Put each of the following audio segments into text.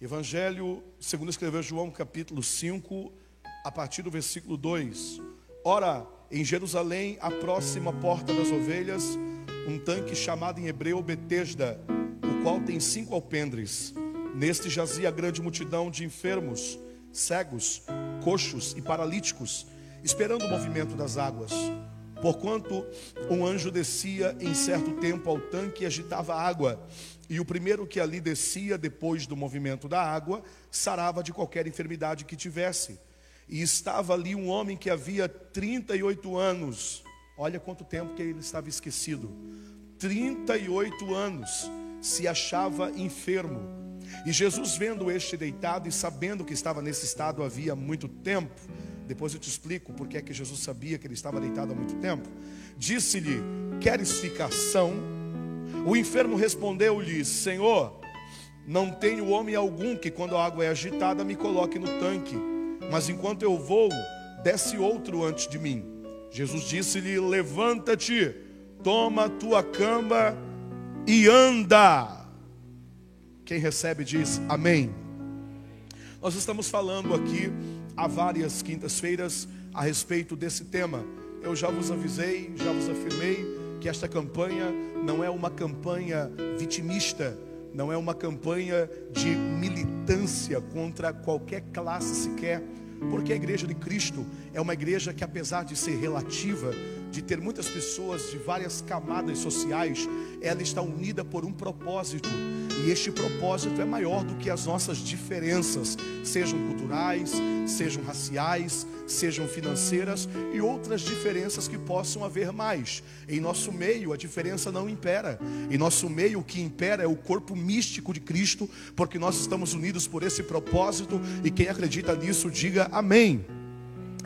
Evangelho, segundo escreveu João, capítulo 5, a partir do versículo 2. Ora, em Jerusalém, a próxima porta das ovelhas, um tanque chamado em hebreu Betesda, o qual tem cinco alpendres. Neste jazia grande multidão de enfermos, cegos, coxos e paralíticos, esperando o movimento das águas. Porquanto um anjo descia em certo tempo ao tanque e agitava a água, e o primeiro que ali descia depois do movimento da água, sarava de qualquer enfermidade que tivesse. E estava ali um homem que havia 38 anos. Olha quanto tempo que ele estava esquecido. 38 anos se achava enfermo. E Jesus, vendo este deitado e sabendo que estava nesse estado havia muito tempo, depois eu te explico porque é que Jesus sabia que ele estava deitado há muito tempo, disse-lhe: Queres ficar são? O enfermo respondeu-lhe: Senhor, não tenho homem algum que, quando a água é agitada, me coloque no tanque, mas enquanto eu vou, desce outro antes de mim. Jesus disse-lhe: Levanta-te, toma tua cama e anda. Quem recebe diz amém. Nós estamos falando aqui há várias quintas-feiras a respeito desse tema. Eu já vos avisei, já vos afirmei que esta campanha não é uma campanha vitimista, não é uma campanha de militância contra qualquer classe sequer, porque a igreja de Cristo é uma igreja que, apesar de ser relativa, de ter muitas pessoas de várias camadas sociais, ela está unida por um propósito. E este propósito é maior do que as nossas diferenças, sejam culturais, sejam raciais, sejam financeiras e outras diferenças que possam haver mais. Em nosso meio, a diferença não impera. Em nosso meio, o que impera é o corpo místico de Cristo, porque nós estamos unidos por esse propósito. E quem acredita nisso, diga amém.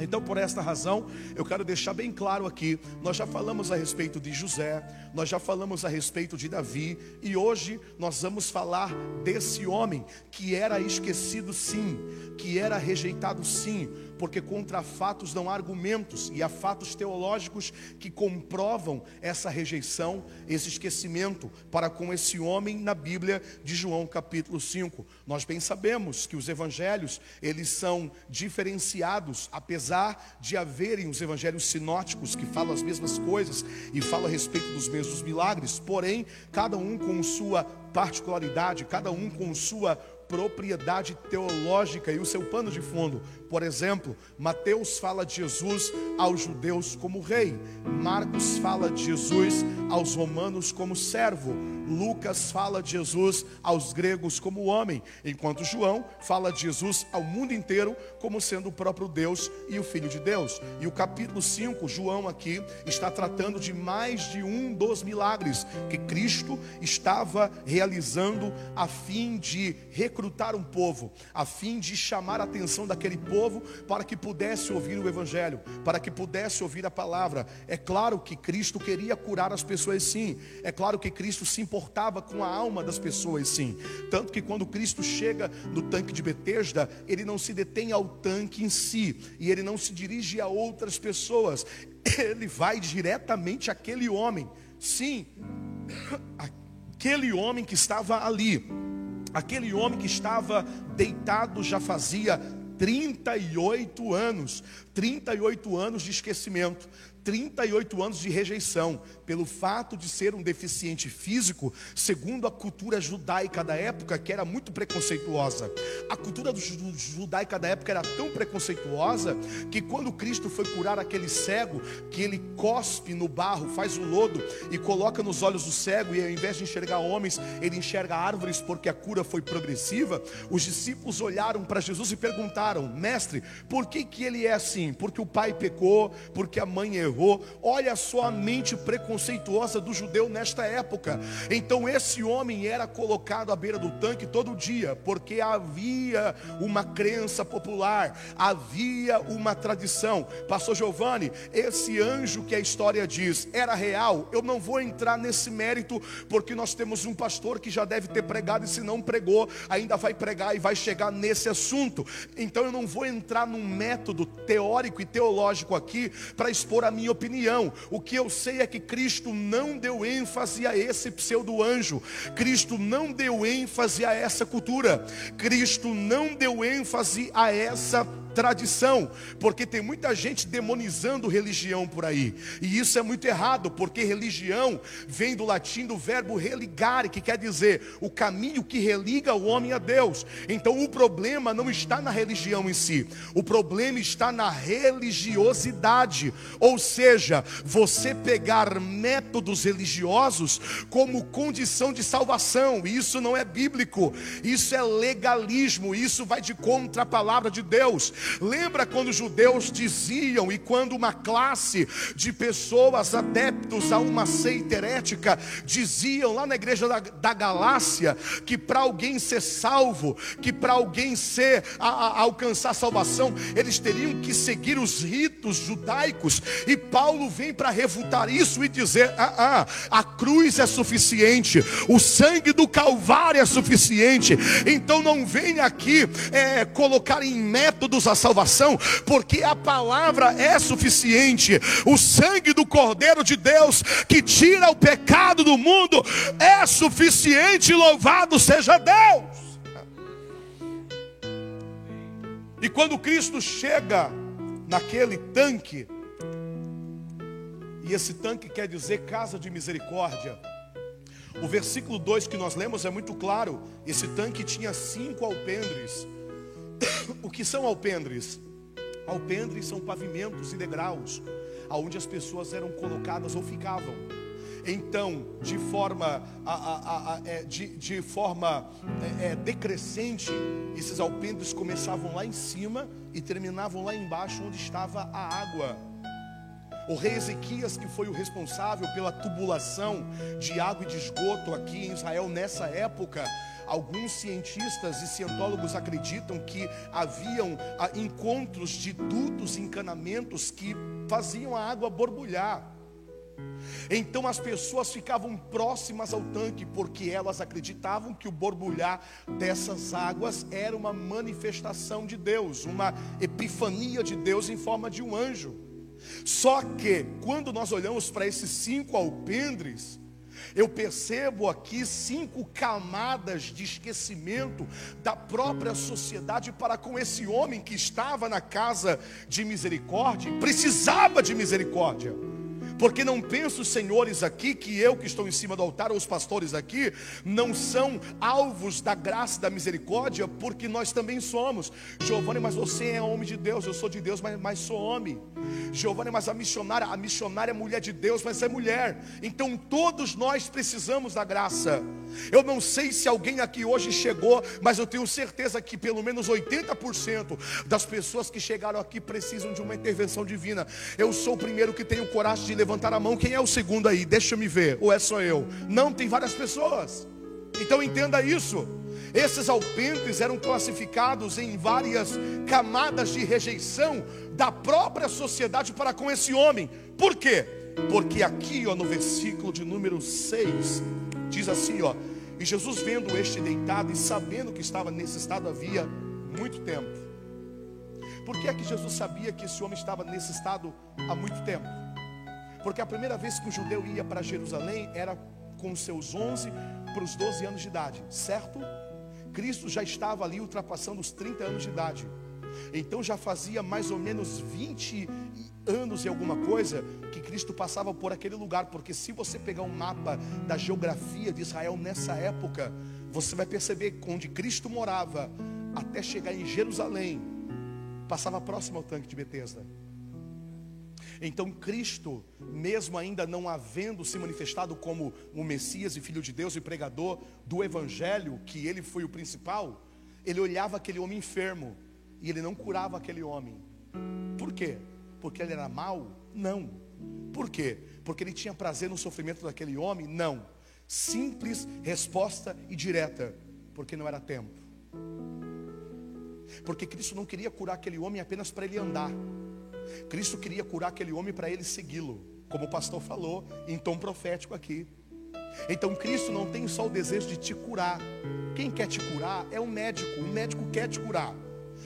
Então, por esta razão, eu quero deixar bem claro aqui: nós já falamos a respeito de José, nós já falamos a respeito de Davi, e hoje nós vamos falar desse homem que era esquecido, sim, que era rejeitado, sim, porque contra fatos não há argumentos, e há fatos teológicos que comprovam essa rejeição, esse esquecimento para com esse homem na Bíblia de João capítulo 5. Nós bem sabemos que os evangelhos, eles são diferenciados, apesar de haverem os evangelhos sinóticos que falam as mesmas coisas e falam a respeito dos mesmos milagres, porém, cada um com sua particularidade, cada um com sua propriedade teológica e o seu pano de fundo. Por exemplo, Mateus fala de Jesus aos judeus como rei, Marcos fala de Jesus aos romanos como servo, Lucas fala de Jesus aos gregos como homem, enquanto João fala de Jesus ao mundo inteiro como sendo o próprio Deus e o Filho de Deus. E o capítulo 5, João aqui está tratando de mais de um dos milagres que Cristo estava realizando a fim de recrutar um povo, a fim de chamar a atenção daquele povo para que pudesse ouvir o Evangelho, para que pudesse ouvir a palavra. É claro que Cristo queria curar as pessoas, sim, é claro que Cristo se importava com a alma das pessoas, sim. Tanto que quando Cristo chega no tanque de Betesda, ele não se detém ao tanque em si, e ele não se dirige a outras pessoas, ele vai diretamente àquele homem, sim, aquele homem que estava ali, aquele homem que estava deitado já fazia 38 anos, 38 anos de esquecimento, 38 anos de rejeição, pelo fato de ser um deficiente físico, segundo a cultura judaica da época, que era muito preconceituosa. A cultura judaica da época era tão preconceituosa que quando Cristo foi curar aquele cego, que ele cospe no barro, faz o lodo e coloca nos olhos do cego, e ao invés de enxergar homens, ele enxerga árvores, porque a cura foi progressiva. Os discípulos olharam para Jesus e perguntaram: Mestre, por que, que ele é assim? Porque o pai pecou, porque a mãe errou. Olha só a mente preconceituosa preconceituosa do judeu nesta época. Então esse homem era colocado à beira do tanque todo dia, porque havia uma crença popular, havia uma tradição. Pastor Giovanni, esse anjo que a história diz era real. Eu não vou entrar nesse mérito, porque nós temos um pastor que já deve ter pregado e se não pregou, ainda vai pregar e vai chegar nesse assunto. Então eu não vou entrar num método teórico e teológico aqui para expor a minha opinião. O que eu sei é que Cristo não deu ênfase a esse pseudo-anjo. Cristo não deu ênfase a essa cultura. Cristo não deu ênfase a essa tradição, porque tem muita gente demonizando religião por aí, e isso é muito errado, porque religião vem do latim do verbo religare, que quer dizer o caminho que religa o homem a Deus. Então o problema não está na religião em si, o problema está na religiosidade, ou seja, você pegar métodos religiosos como condição de salvação, e isso não é bíblico, isso é legalismo, isso vai de contra a palavra de Deus. Lembra quando os judeus diziam e quando uma classe de pessoas adeptos a uma seita herética diziam lá na igreja da, da Galácia que para alguém ser salvo, que para alguém ser a, a, alcançar salvação, eles teriam que seguir os ritos judaicos. E Paulo vem para refutar isso e dizer: ah, ah, a cruz é suficiente, o sangue do Calvário é suficiente. Então não venha aqui é, colocar em métodos a salvação, porque a palavra é suficiente. O sangue do Cordeiro de Deus que tira o pecado do mundo é suficiente. Louvado seja Deus. E quando Cristo chega naquele tanque, e esse tanque quer dizer casa de misericórdia. O versículo 2 que nós lemos é muito claro. Esse tanque tinha cinco alpendres. O que são alpendres? Alpendres são pavimentos e degraus, aonde as pessoas eram colocadas ou ficavam. Então, de forma, a, a, a, é, de, de, forma é, é, decrescente, esses alpendres começavam lá em cima e terminavam lá embaixo, onde estava a água. O rei Ezequias, que foi o responsável pela tubulação de água e de esgoto aqui em Israel nessa época, Alguns cientistas e cientólogos acreditam que haviam ah, encontros de dutos, encanamentos que faziam a água borbulhar. Então as pessoas ficavam próximas ao tanque porque elas acreditavam que o borbulhar dessas águas era uma manifestação de Deus, uma epifania de Deus em forma de um anjo. Só que quando nós olhamos para esses cinco alpendres, eu percebo aqui cinco camadas de esquecimento da própria sociedade para com esse homem que estava na casa de misericórdia, precisava de misericórdia. Porque não penso, senhores, aqui que eu que estou em cima do altar, ou os pastores aqui, não são alvos da graça e da misericórdia, porque nós também somos. Giovanni, mas você é homem de Deus, eu sou de Deus, mas, mas sou homem. Giovanni, mas a missionária, a missionária é mulher de Deus, mas é mulher. Então todos nós precisamos da graça. Eu não sei se alguém aqui hoje chegou, mas eu tenho certeza que pelo menos 80% das pessoas que chegaram aqui precisam de uma intervenção divina. Eu sou o primeiro que tenho coragem de levantar a mão. Quem é o segundo aí? Deixa eu me ver. Ou é só eu? Não, tem várias pessoas. Então entenda isso. Esses alpentes eram classificados em várias camadas de rejeição da própria sociedade para com esse homem. Por quê? Porque aqui, ó, no versículo de número 6, diz assim, ó: "E Jesus vendo este deitado e sabendo que estava nesse estado havia muito tempo". Por que é que Jesus sabia que esse homem estava nesse estado há muito tempo? Porque a primeira vez que o judeu ia para Jerusalém era com seus 11 para os 12 anos de idade, certo? Cristo já estava ali ultrapassando os 30 anos de idade. Então já fazia mais ou menos 20 anos e alguma coisa que Cristo passava por aquele lugar, porque se você pegar um mapa da geografia de Israel nessa época, você vai perceber onde Cristo morava até chegar em Jerusalém, passava próximo ao tanque de Betesda. Então Cristo, mesmo ainda não havendo se manifestado como o Messias e Filho de Deus e pregador do Evangelho, que ele foi o principal, ele olhava aquele homem enfermo e ele não curava aquele homem. Por quê? Porque ele era mau? Não. Por quê? Porque ele tinha prazer no sofrimento daquele homem? Não. Simples resposta e direta, porque não era tempo. Porque Cristo não queria curar aquele homem apenas para ele andar. Cristo queria curar aquele homem para ele segui-lo, como o pastor falou em tom profético aqui. Então Cristo não tem só o desejo de te curar. Quem quer te curar é o médico. O médico quer te curar.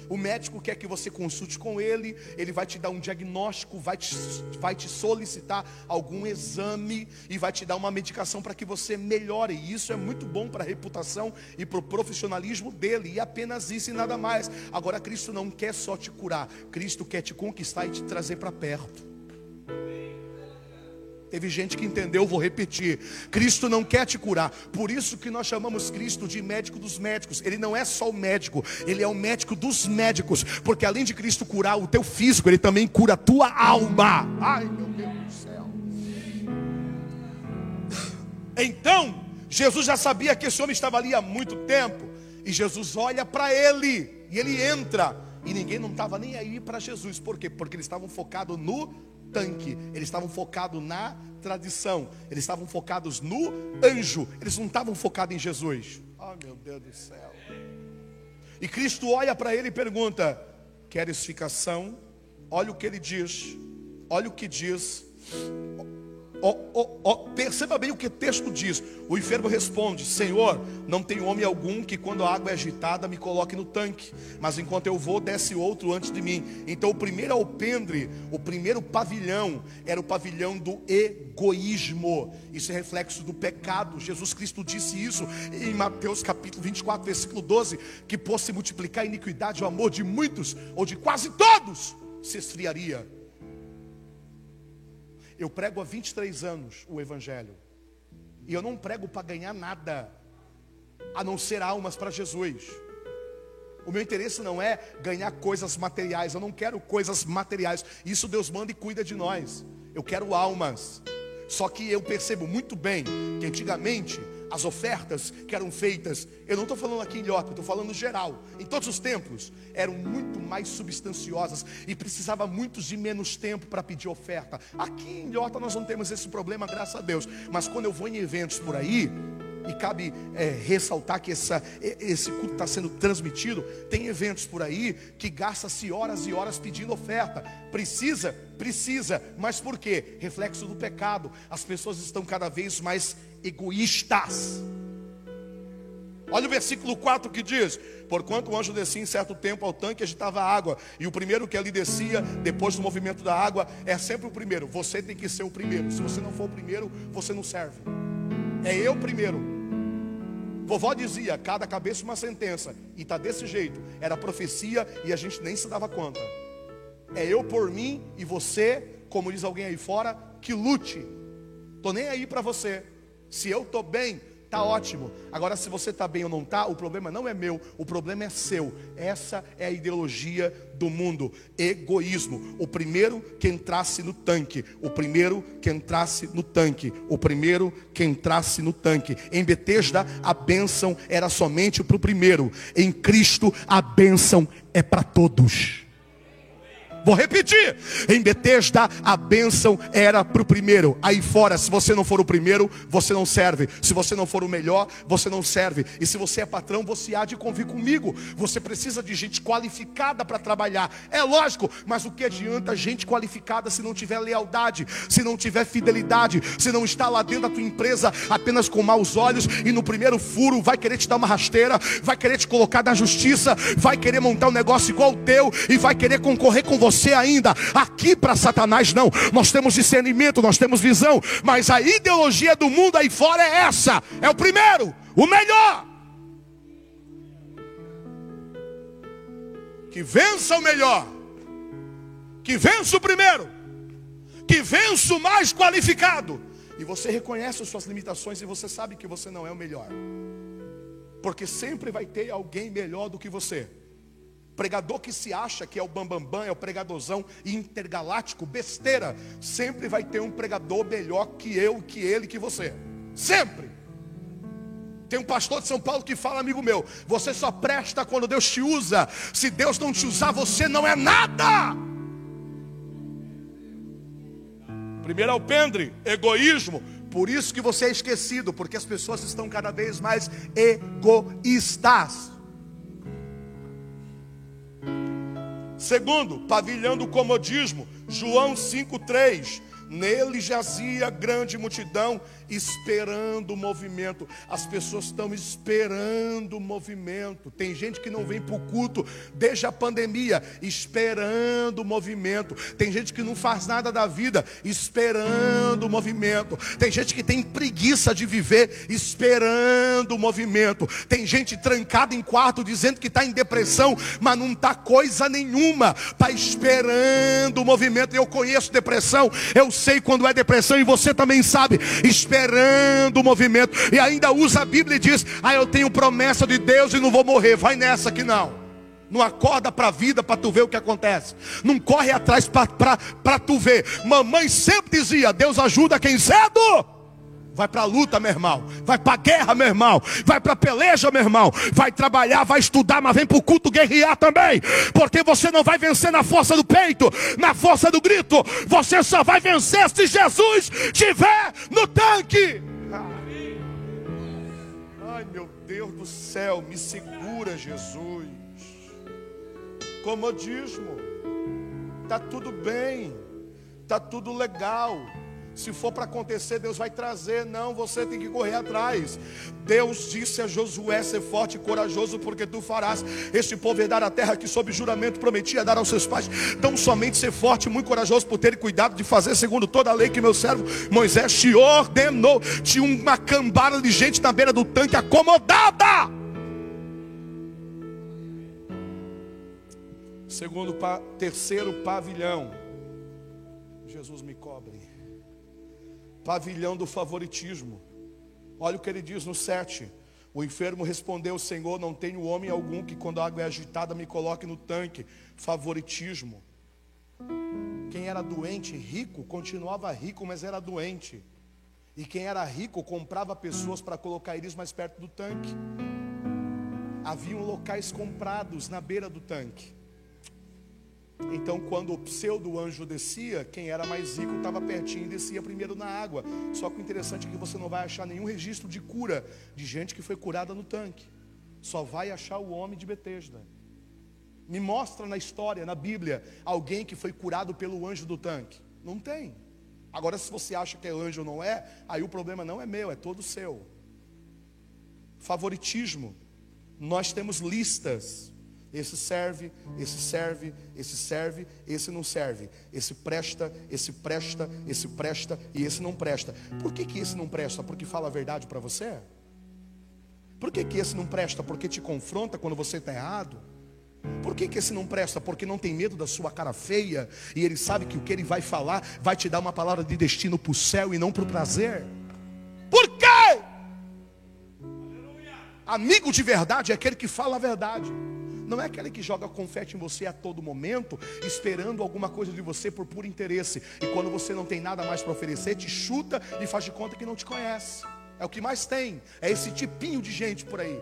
O médico quer que você consulte com ele, ele vai te dar um diagnóstico, vai te, vai te solicitar algum exame e vai te dar uma medicação para que você melhore. E isso é muito bom para a reputação e para o profissionalismo dele, e apenas isso e nada mais. Agora, Cristo não quer só te curar, Cristo quer te conquistar e te trazer para perto. Teve gente que entendeu, vou repetir. Cristo não quer te curar. Por isso que nós chamamos Cristo de médico dos médicos. Ele não é só o médico, ele é o médico dos médicos. Porque além de Cristo curar o teu físico, ele também cura a tua alma. Ai, meu Deus do céu. Então, Jesus já sabia que esse homem estava ali há muito tempo. E Jesus olha para ele. E ele entra. E ninguém não estava nem aí para Jesus. Por quê? Porque eles estavam focados no tanque, eles estavam focados na tradição, eles estavam focados no anjo, eles não estavam focados em Jesus. Oh meu Deus do céu. E Cristo olha para ele e pergunta: Queres ficação? Olha o que ele diz, olha o que diz Oh, oh, oh, perceba bem o que o texto diz. O enfermo responde: Senhor, não tem homem algum que, quando a água é agitada, me coloque no tanque. Mas enquanto eu vou, desce outro antes de mim. Então, o primeiro alpendre, o primeiro pavilhão, era o pavilhão do egoísmo. Isso é reflexo do pecado. Jesus Cristo disse isso em Mateus capítulo 24, versículo 12: que por se multiplicar a iniquidade, o amor de muitos, ou de quase todos, se esfriaria. Eu prego há 23 anos o Evangelho. E eu não prego para ganhar nada, a não ser almas para Jesus. O meu interesse não é ganhar coisas materiais, eu não quero coisas materiais. Isso Deus manda e cuida de nós. Eu quero almas. Só que eu percebo muito bem que antigamente as ofertas que eram feitas, eu não estou falando aqui em Ilhota, estou falando geral, em todos os templos, eram muito mais substanciosas e precisava muito de menos tempo para pedir oferta. Aqui em Ilhota nós não temos esse problema, graças a Deus, mas quando eu vou em eventos por aí, e cabe é, ressaltar que essa, esse culto está sendo transmitido. Tem eventos por aí que gasta-se horas e horas pedindo oferta. Precisa, precisa, mas por quê? Reflexo do pecado. As pessoas estão cada vez mais egoístas. Olha o versículo 4 que diz: Porquanto o anjo descia em certo tempo ao tanque e agitava água, e o primeiro que ali descia, depois do movimento da água, é sempre o primeiro. Você tem que ser o primeiro. Se você não for o primeiro, você não serve. É eu primeiro. Vovó dizia: cada cabeça uma sentença, e está desse jeito. Era profecia e a gente nem se dava conta. É eu por mim e você, como diz alguém aí fora, que lute. Tô nem aí para você. Se eu estou bem, está ótimo. Agora, se você está bem ou não está, o problema não é meu, o problema é seu. Essa é a ideologia do mundo: egoísmo. O primeiro que entrasse no tanque, o primeiro que entrasse no tanque, o primeiro que entrasse no tanque. Em Betesda, a bênção era somente para o primeiro, em Cristo, a bênção é para todos. Vou repetir. Em Betesda a bênção era para o primeiro. Aí fora, se você não for o primeiro, você não serve. Se você não for o melhor, você não serve. E se você é patrão, você há de convir comigo. Você precisa de gente qualificada para trabalhar. É lógico, mas o que adianta gente qualificada se não tiver lealdade, se não tiver fidelidade, se não está lá dentro da tua empresa apenas com maus olhos e no primeiro furo vai querer te dar uma rasteira, vai querer te colocar na justiça, vai querer montar um negócio igual o teu e vai querer concorrer com você você ainda. Aqui para Satanás não. Nós temos discernimento, nós temos visão, mas a ideologia do mundo aí fora é essa. É o primeiro, o melhor. Que vença o melhor. Que vença o primeiro. Que vença o mais qualificado. E você reconhece as suas limitações e você sabe que você não é o melhor. Porque sempre vai ter alguém melhor do que você. Pregador que se acha que é o bambambam, bam, bam, é o pregadorzão intergaláctico, besteira. Sempre vai ter um pregador melhor que eu, que ele, que você. Sempre. Tem um pastor de São Paulo que fala, amigo meu, você só presta quando Deus te usa. Se Deus não te usar, você não é nada. Primeiro alpendre, egoísmo. Por isso que você é esquecido, porque as pessoas estão cada vez mais egoístas. Segundo, pavilhão do comodismo, João 5,3. Nele jazia grande multidão, esperando o movimento. As pessoas estão esperando o movimento. Tem gente que não vem para o culto desde a pandemia, esperando o movimento. Tem gente que não faz nada da vida, esperando o movimento. Tem gente que tem preguiça de viver, esperando o movimento. Tem gente trancada em quarto dizendo que está em depressão, mas não está coisa nenhuma, está esperando o movimento. Eu conheço depressão, eu sei quando é depressão e você também sabe, esperando o movimento. E ainda usa a Bíblia e diz: Ah, eu tenho promessa de Deus e não vou morrer. Vai nessa que não. Não acorda para a vida para tu ver o que acontece. Não corre atrás para tu ver. Mamãe sempre dizia: Deus ajuda quem cedo. Vai para a luta, meu irmão. Vai para a guerra, meu irmão. Vai para a peleja, meu irmão. Vai trabalhar, vai estudar, mas vem para o culto guerrear também. Porque você não vai vencer na força do peito, na força do grito. Você só vai vencer se Jesus estiver no tanque. Ai, meu Deus do céu, me segura, Jesus. Comodismo. Tá tudo bem. Tá tudo legal. Se for para acontecer, Deus vai trazer. Não, você tem que correr atrás. Deus disse a Josué: ser forte e corajoso, porque tu farás este povo herdar a terra que, sob juramento, prometia dar aos seus pais. Então, somente ser forte e muito corajoso por ter cuidado de fazer segundo toda a lei que meu servo Moisés te ordenou. Tinha uma cambada de gente na beira do tanque acomodada. Segundo, terceiro pavilhão. Jesus me cobre pavilhão do favoritismo. Olha o que ele diz no 7. O enfermo respondeu: Senhor, não tenho homem algum que, quando a água é agitada, me coloque no tanque. Favoritismo. Quem era doente, rico, continuava rico, mas era doente. E quem era rico comprava pessoas para colocar eles mais perto do tanque. Haviam locais comprados na beira do tanque. Então, quando o pseudo anjo descia, quem era mais rico estava pertinho e descia primeiro na água. Só que o interessante é que você não vai achar nenhum registro de cura de gente que foi curada no tanque. Só vai achar o homem de Betesda. Me mostra na história, na Bíblia, alguém que foi curado pelo anjo do tanque. Não tem. Agora, se você acha que é anjo ou não é, aí o problema não é meu, é todo seu. Favoritismo. Nós temos listas esse serve, esse serve, esse serve, esse não serve. Esse presta, esse presta, esse presta e esse não presta. Por que, que esse não presta? Porque fala a verdade para você? Por que, que esse não presta? Porque te confronta quando você está errado? Por que, que esse não presta? Porque não tem medo da sua cara feia e ele sabe que o que ele vai falar vai te dar uma palavra de destino para o céu e não para o prazer. Por quê? Amigo de verdade é aquele que fala a verdade. Não é aquele que joga confete em você a todo momento, esperando alguma coisa de você por puro interesse. E quando você não tem nada mais para oferecer, te chuta e faz de conta que não te conhece. É o que mais tem. É esse tipinho de gente por aí.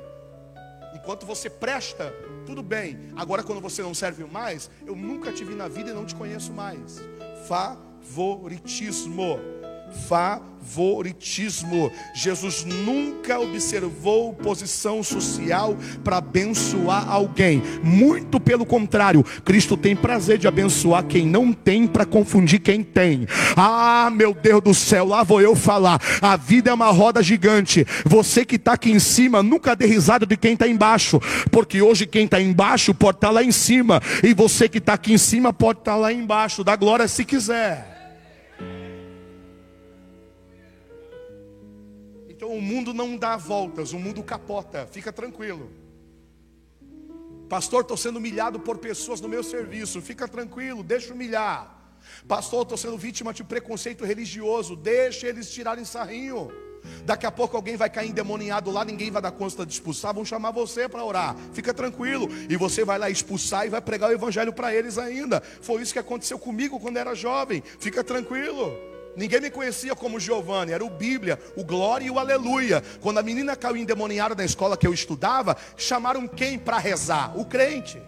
Enquanto você presta, tudo bem. Agora, quando você não serve mais, eu nunca te vi na vida e não te conheço mais. Favoritismo favoritismo. Jesus nunca observou posição social para abençoar alguém. Muito pelo contrário, Cristo tem prazer de abençoar quem não tem para confundir quem tem. Ah, meu Deus do céu, lá vou eu falar. A vida é uma roda gigante. Você que está aqui em cima, nunca dê risada de quem está embaixo, porque hoje quem está embaixo pode estar tá lá em cima, e você que está aqui em cima pode estar tá lá embaixo. Dá glória se quiser. Então o mundo não dá voltas, o mundo capota, fica tranquilo. Pastor, estou sendo humilhado por pessoas no meu serviço, fica tranquilo, deixa humilhar. Pastor, estou sendo vítima de preconceito religioso, deixa eles tirarem sarrinho. Daqui a pouco alguém vai cair endemoniado lá, ninguém vai dar conta de expulsar, vão chamar você para orar. Fica tranquilo. E você vai lá expulsar e vai pregar o evangelho para eles ainda. Foi isso que aconteceu comigo quando era jovem. Fica tranquilo. Ninguém me conhecia como Giovanni, era o Bíblia, o Glória e o Aleluia. Quando a menina caiu endemoniada na escola que eu estudava, chamaram quem para rezar? O crente.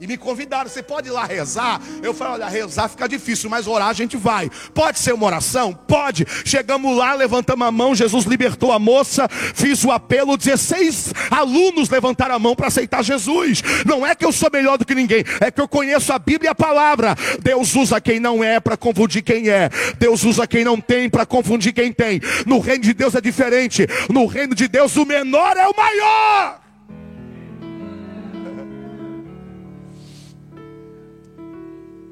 E me convidaram, você pode ir lá rezar? Eu falei, olha, rezar fica difícil, mas orar a gente vai. Pode ser uma oração? Pode. Chegamos lá, levantamos a mão, Jesus libertou a moça, fiz o apelo, 16 alunos levantaram a mão para aceitar Jesus. Não é que eu sou melhor do que ninguém, é que eu conheço a Bíblia e a palavra. Deus usa quem não é para confundir quem é. Deus usa quem não tem para confundir quem tem. No reino de Deus é diferente. No reino de Deus o menor é o maior.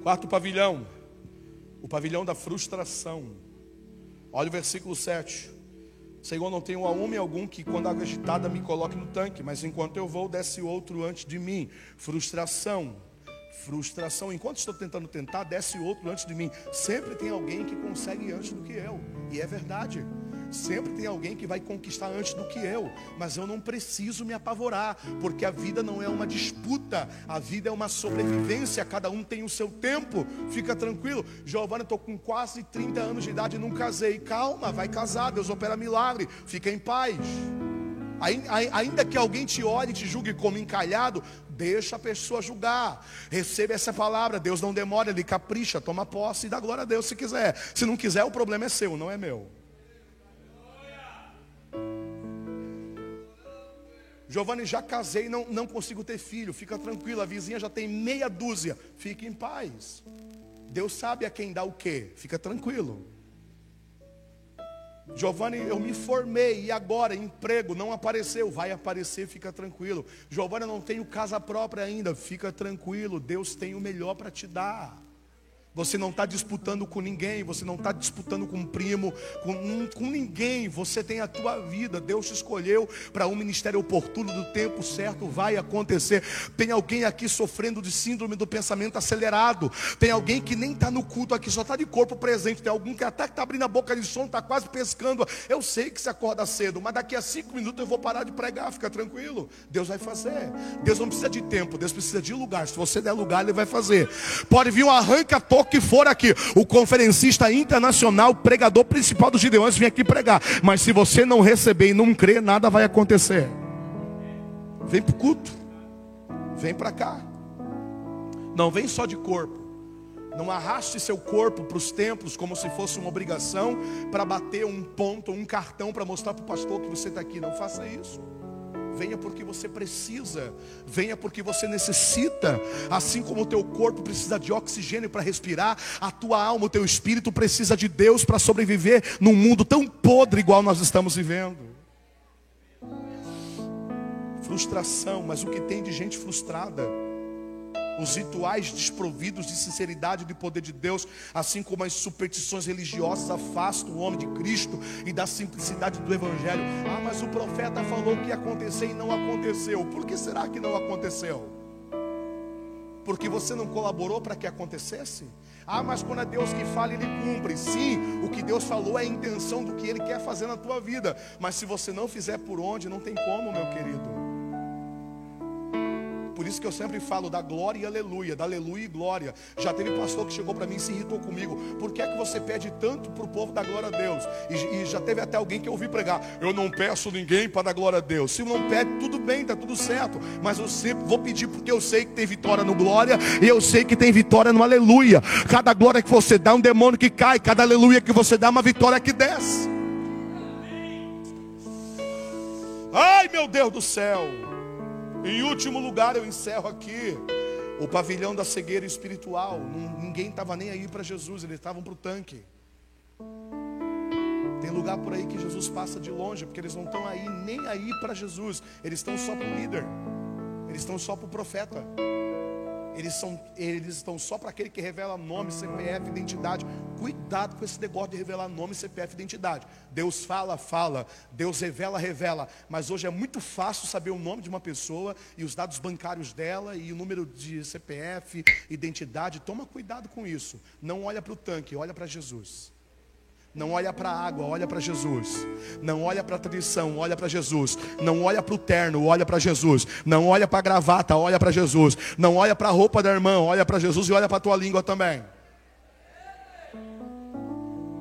Quarto pavilhão, o pavilhão da frustração. Olha o versículo 7. Senhor, não tenho homem algum que, quando água agitada, me coloque no tanque, mas enquanto eu vou, desce outro antes de mim. Frustração. Frustração. Enquanto estou tentando tentar, desce outro antes de mim. Sempre tem alguém que consegue antes do que eu. E é verdade. Sempre tem alguém que vai conquistar antes do que eu, mas eu não preciso me apavorar, porque a vida não é uma disputa, a vida é uma sobrevivência, cada um tem o seu tempo. Fica tranquilo. Giovana, estou com quase 30 anos de idade e não casei. Calma, vai casar, Deus opera milagre. Fica em paz. Ainda que alguém te olhe e te julgue como encalhado, deixa a pessoa julgar. Receba essa palavra. Deus não demora, Ele capricha, toma posse e dá glória a Deus se quiser. Se não quiser, o problema é seu, não é meu. Giovanni, já casei, não, não consigo ter filho. Fica tranquilo, a vizinha já tem meia dúzia. Fique em paz. Deus sabe a quem dá o quê. Fica tranquilo. Giovanni, eu me formei e agora emprego não apareceu, vai aparecer, fica tranquilo. Giovanni, eu não tenho casa própria ainda, fica tranquilo. Deus tem o melhor para te dar. Você não está disputando com ninguém, você não está disputando com um primo, com, com ninguém. Você tem a tua vida. Deus te escolheu para um ministério oportuno do tempo certo, vai acontecer. Tem alguém aqui sofrendo de síndrome do pensamento acelerado. Tem alguém que nem está no culto aqui, só está de corpo presente. Tem alguém que até está abrindo a boca de som, está quase pescando. Eu sei que você acorda cedo, mas daqui a cinco minutos eu vou parar de pregar. Fica tranquilo. Deus vai fazer. Deus não precisa de tempo, Deus precisa de lugar. Se você der lugar, Ele vai fazer. Pode vir um arranca-toca que for aqui, o conferencista internacional, pregador principal dos Gideões, vem aqui pregar. Mas se você não receber e não crer, nada vai acontecer. Vem para o culto, vem para cá. Não vem só de corpo. Não arraste seu corpo para os templos como se fosse uma obrigação para bater um ponto, um cartão para mostrar para o pastor que você está aqui. Não faça isso. Venha porque você precisa, venha porque você necessita. Assim como o teu corpo precisa de oxigênio para respirar, a tua alma, o teu espírito precisa de Deus para sobreviver num mundo tão podre igual nós estamos vivendo. Frustração, mas o que tem de gente frustrada? Os rituais desprovidos de sinceridade e de poder de Deus, assim como as superstições religiosas afastam o homem de Cristo e da simplicidade do Evangelho. Ah, mas o profeta falou que ia acontecer e não aconteceu. Por que será que não aconteceu? Porque você não colaborou para que acontecesse? Ah, mas quando é Deus que fala, Ele cumpre. Sim, o que Deus falou é a intenção do que Ele quer fazer na tua vida. Mas se você não fizer por onde, não tem como, meu querido. Por isso que eu sempre falo da glória e aleluia, da aleluia e glória. Já teve pastor que chegou para mim e se irritou comigo. Por que é que você pede tanto para o povo dar glória a Deus? E, e, já teve até alguém que eu ouvi pregar. Eu não peço ninguém para dar glória a Deus. Se não pede, tudo bem, está tudo certo. Mas eu sempre vou pedir porque eu sei que tem vitória no glória e eu sei que tem vitória no aleluia. Cada glória que você dá, um demônio que cai. Cada aleluia que você dá, uma vitória que desce. Ai meu Deus do céu. Em último lugar, eu encerro aqui o pavilhão da cegueira espiritual. Ninguém estava nem aí para Jesus, eles estavam para o tanque. Tem lugar por aí que Jesus passa de longe, porque eles não estão aí nem aí para Jesus, eles estão só para o líder, eles estão só para o profeta. Eles, são, eles estão só para aquele que revela nome, CPF, identidade. Cuidado com esse negócio de revelar nome, CPF, identidade. Deus fala, fala. Deus revela, revela. Mas hoje é muito fácil saber o nome de uma pessoa e os dados bancários dela e o número de CPF, identidade. Toma cuidado com isso. Não olha para o tanque, olha para Jesus. Não olha para a água, olha para Jesus. Não olha para a tradição, olha para Jesus. Não olha para o terno, olha para Jesus. Não olha para a gravata, olha para Jesus. Não olha para a roupa da irmã, olha para Jesus e olha para a tua língua também.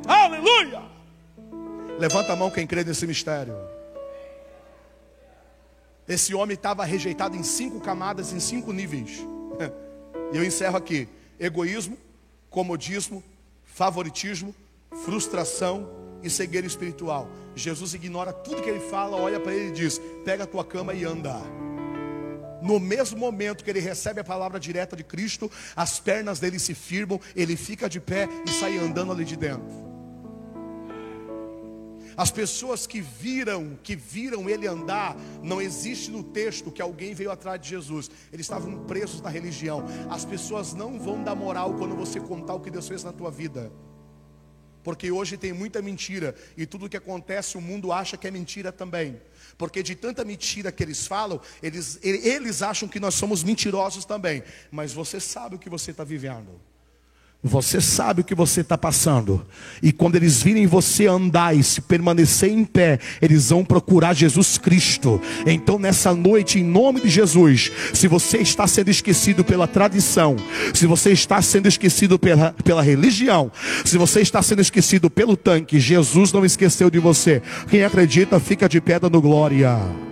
Aleluia! Levanta a mão quem crê nesse mistério. Esse homem estava rejeitado em cinco camadas, em cinco níveis. E eu encerro aqui: egoísmo, comodismo, favoritismo, frustração e cegueira espiritual. Jesus ignora tudo que ele fala, olha para ele e diz: pega a tua cama e anda. No mesmo momento que ele recebe a palavra direta de Cristo, as pernas dele se firmam, ele fica de pé e sai andando ali de dentro. As pessoas que viram, que viram ele andar, não existe no texto que alguém veio atrás de Jesus. Eles estavam presos na religião. As pessoas não vão dar moral quando você contar o que Deus fez na tua vida. Porque hoje tem muita mentira e tudo que acontece o mundo acha que é mentira também. Porque de tanta mentira que eles falam, eles, eles acham que nós somos mentirosos também. Mas você sabe o que você está vivendo. Você sabe o que você está passando. E quando eles virem você andar e se permanecer em pé, eles vão procurar Jesus Cristo. Então, nessa noite, em nome de Jesus, se você está sendo esquecido pela tradição, se você está sendo esquecido pela, pela religião, se você está sendo esquecido pelo tanque, Jesus não esqueceu de você. Quem acredita, fica de pé dando glória.